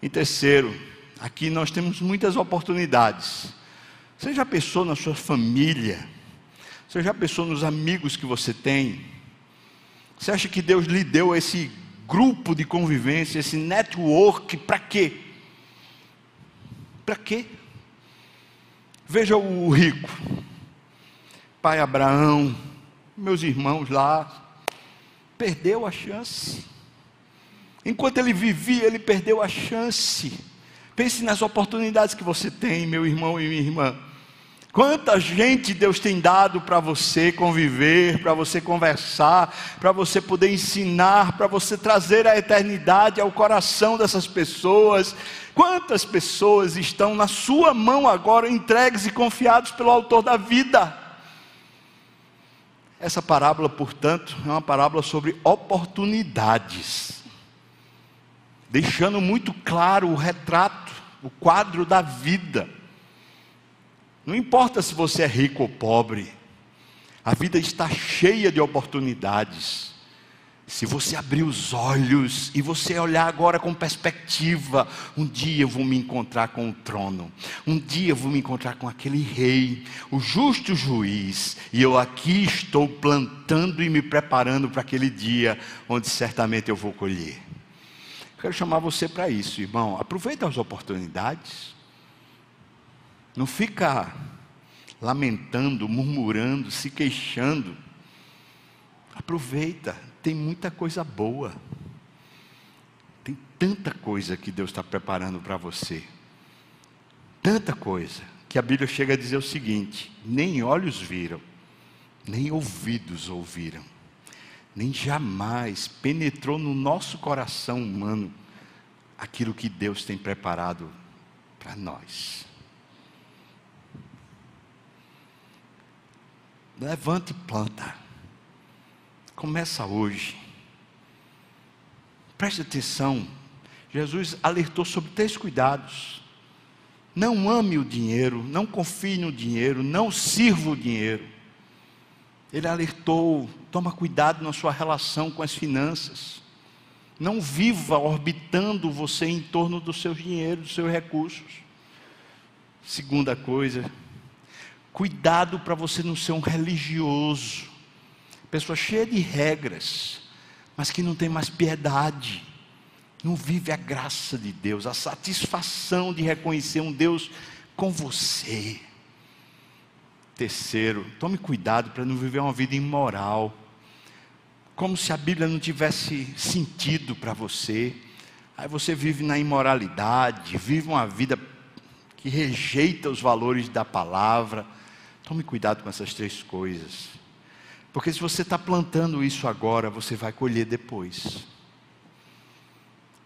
Em terceiro, aqui nós temos muitas oportunidades. Você já pensou na sua família? Você já pensou nos amigos que você tem? Você acha que Deus lhe deu esse grupo de convivência, esse network, para quê? Para quê? Veja o rico, pai Abraão, meus irmãos lá, perdeu a chance. Enquanto ele vivia, ele perdeu a chance. Pense nas oportunidades que você tem, meu irmão e minha irmã. Quanta gente Deus tem dado para você conviver, para você conversar, para você poder ensinar, para você trazer a eternidade ao coração dessas pessoas. Quantas pessoas estão na sua mão agora, entregues e confiados pelo Autor da vida? Essa parábola, portanto, é uma parábola sobre oportunidades, deixando muito claro o retrato, o quadro da vida. Não importa se você é rico ou pobre, a vida está cheia de oportunidades. Se você abrir os olhos e você olhar agora com perspectiva, um dia eu vou me encontrar com o trono, um dia eu vou me encontrar com aquele rei, o justo juiz, e eu aqui estou plantando e me preparando para aquele dia onde certamente eu vou colher. Quero chamar você para isso, irmão. Aproveita as oportunidades. Não fica lamentando, murmurando, se queixando. Aproveita, tem muita coisa boa. Tem tanta coisa que Deus está preparando para você. Tanta coisa que a Bíblia chega a dizer o seguinte: nem olhos viram, nem ouvidos ouviram, nem jamais penetrou no nosso coração humano aquilo que Deus tem preparado para nós. Levante e planta. Começa hoje. Preste atenção. Jesus alertou sobre três cuidados. Não ame o dinheiro, não confie no dinheiro, não sirva o dinheiro. Ele alertou: toma cuidado na sua relação com as finanças. Não viva orbitando você em torno do seu dinheiro, dos seus recursos. Segunda coisa, cuidado para você não ser um religioso, pessoa cheia de regras, mas que não tem mais piedade, não vive a graça de Deus, a satisfação de reconhecer um Deus com você. Terceiro, tome cuidado para não viver uma vida imoral como se a Bíblia não tivesse sentido para você. Aí você vive na imoralidade, vive uma vida que rejeita os valores da palavra. Tome cuidado com essas três coisas. Porque se você está plantando isso agora, você vai colher depois.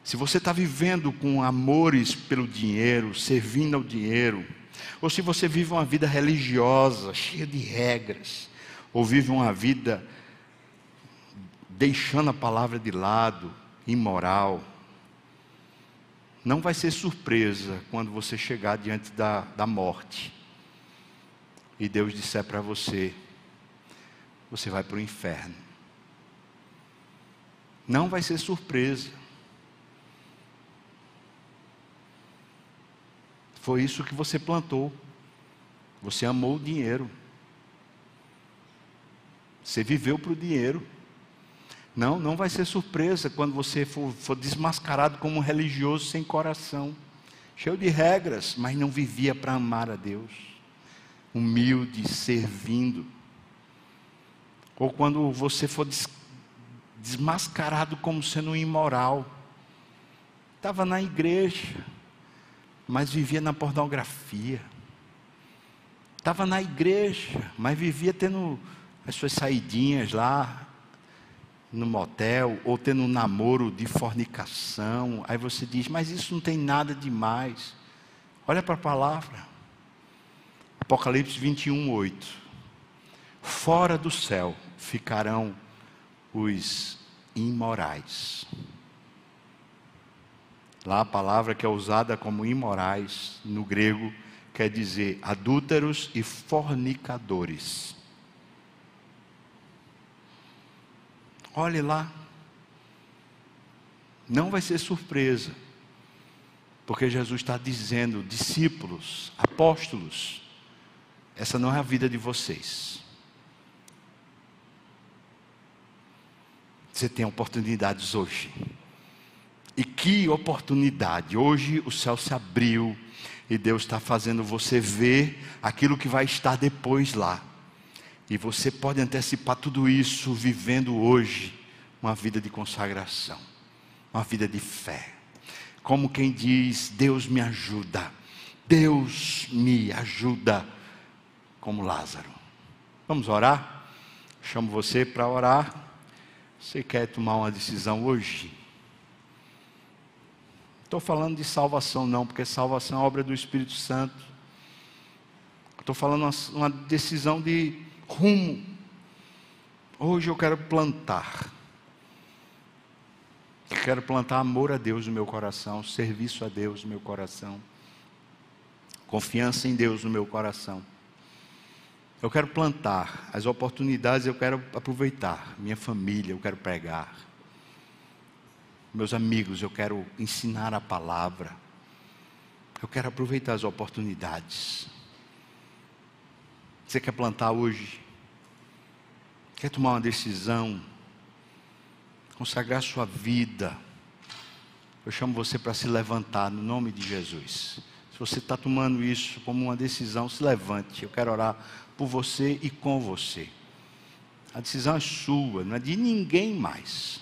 Se você está vivendo com amores pelo dinheiro, servindo ao dinheiro, ou se você vive uma vida religiosa, cheia de regras, ou vive uma vida deixando a palavra de lado, imoral, não vai ser surpresa quando você chegar diante da, da morte e Deus disser para você: você vai para o inferno. Não vai ser surpresa. Foi isso que você plantou. Você amou o dinheiro. Você viveu para o dinheiro. Não, não vai ser surpresa quando você for, for desmascarado como um religioso sem coração, cheio de regras, mas não vivia para amar a Deus, humilde, servindo. Ou quando você for des, desmascarado como sendo um imoral, estava na igreja, mas vivia na pornografia. Estava na igreja, mas vivia tendo as suas saidinhas lá, no motel ou tendo um namoro de fornicação, aí você diz, mas isso não tem nada demais. Olha para a palavra. Apocalipse 21, 8. Fora do céu ficarão os imorais. Lá a palavra que é usada como imorais, no grego, quer dizer adúlteros e fornicadores. Olhe lá. Não vai ser surpresa, porque Jesus está dizendo, discípulos, apóstolos, essa não é a vida de vocês. Você tem oportunidades hoje. E que oportunidade! Hoje o céu se abriu e Deus está fazendo você ver aquilo que vai estar depois lá. E você pode antecipar tudo isso vivendo hoje uma vida de consagração, uma vida de fé. Como quem diz: Deus me ajuda, Deus me ajuda, como Lázaro. Vamos orar? Chamo você para orar. Você quer tomar uma decisão hoje? Estou falando de salvação, não, porque salvação é obra do Espírito Santo. Estou falando uma, uma decisão de rumo. Hoje eu quero plantar. Eu quero plantar amor a Deus no meu coração, serviço a Deus no meu coração, confiança em Deus no meu coração. Eu quero plantar as oportunidades, eu quero aproveitar. Minha família, eu quero pregar. Meus amigos, eu quero ensinar a palavra. Eu quero aproveitar as oportunidades. Você quer plantar hoje? Quer tomar uma decisão? Consagrar sua vida? Eu chamo você para se levantar no nome de Jesus. Se você está tomando isso como uma decisão, se levante. Eu quero orar por você e com você. A decisão é sua, não é de ninguém mais.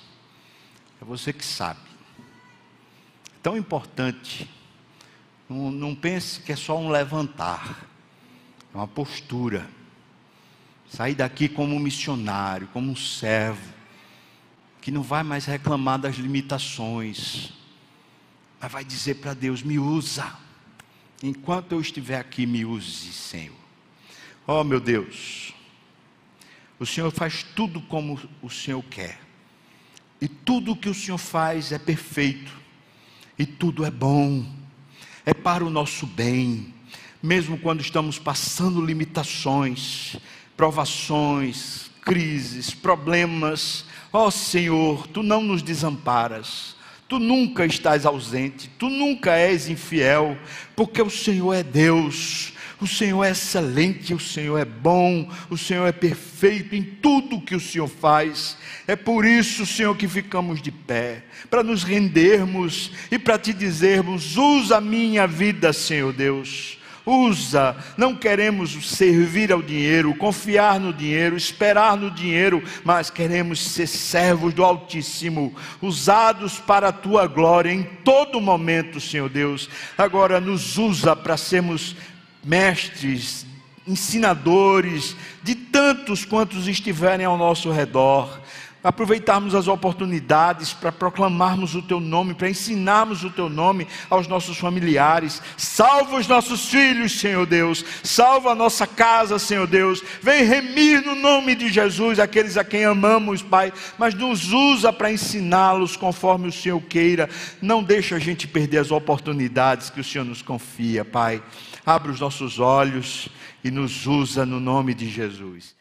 É você que sabe. É tão importante. Não, não pense que é só um levantar. É uma postura. Sair daqui como um missionário, como um servo, que não vai mais reclamar das limitações, mas vai dizer para Deus: me usa. Enquanto eu estiver aqui, me use, Senhor. Oh, meu Deus, o Senhor faz tudo como o Senhor quer, e tudo o que o Senhor faz é perfeito, e tudo é bom, é para o nosso bem, mesmo quando estamos passando limitações, provações, crises, problemas. Ó oh, Senhor, tu não nos desamparas. Tu nunca estás ausente, tu nunca és infiel, porque o Senhor é Deus, o Senhor é excelente, o Senhor é bom, o Senhor é perfeito em tudo que o Senhor faz. É por isso, Senhor, que ficamos de pé, para nos rendermos e para te dizermos: usa a minha vida, Senhor Deus usa. Não queremos servir ao dinheiro, confiar no dinheiro, esperar no dinheiro, mas queremos ser servos do Altíssimo, usados para a tua glória em todo momento, Senhor Deus. Agora nos usa para sermos mestres, ensinadores de tantos quantos estiverem ao nosso redor aproveitarmos as oportunidades para proclamarmos o teu nome, para ensinarmos o teu nome aos nossos familiares. Salva os nossos filhos, Senhor Deus. Salva a nossa casa, Senhor Deus. Vem remir no nome de Jesus aqueles a quem amamos, Pai, mas nos usa para ensiná-los conforme o Senhor queira. Não deixa a gente perder as oportunidades que o Senhor nos confia, Pai. Abre os nossos olhos e nos usa no nome de Jesus.